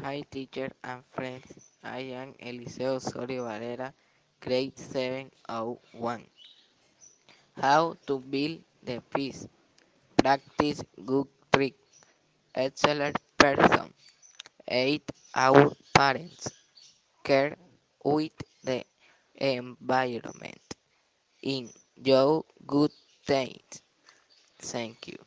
Hi teacher and friends, I am Eliseo Osorio Varela, grade 701. How to build the peace, practice good trick, excellent person, 8 our parents, care with the environment, in your good things. Thank you.